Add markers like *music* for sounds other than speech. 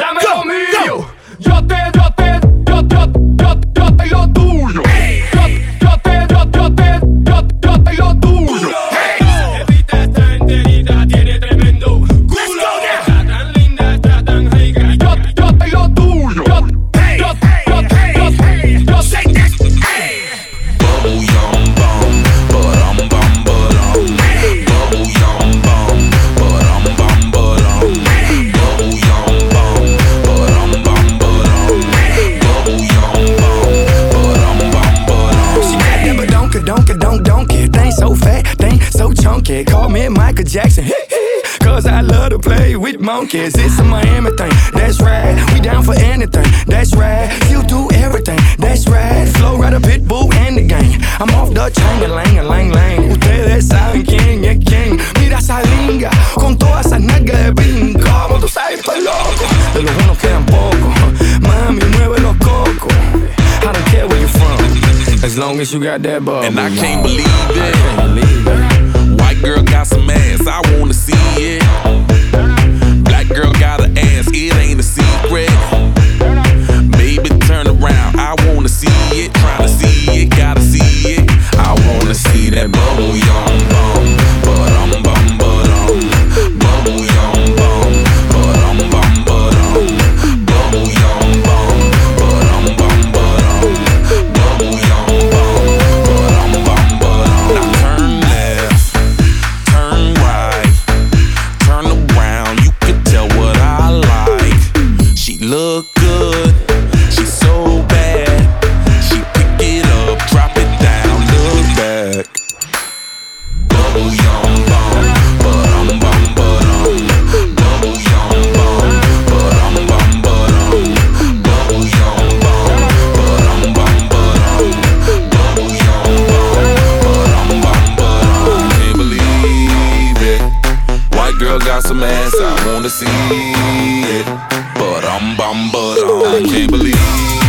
Dame so fat, they ain't so chunky. Call me Michael Jackson. *laughs* Cause I love to play with monkeys. It's a Miami thing, that's right. We down for anything, that's right. You do everything, that's right. Flo Rida pit bull and long as you got that bubble. And I can't believe it. I can't believe it. White girl got some ass, I wanna see it. Black girl got an ass, it ain't a secret. Baby, turn around, I wanna see it. Tryna see it, gotta see it. I wanna see that bubble yum some ass, I wanna see it. But I'm bum but. I can't believe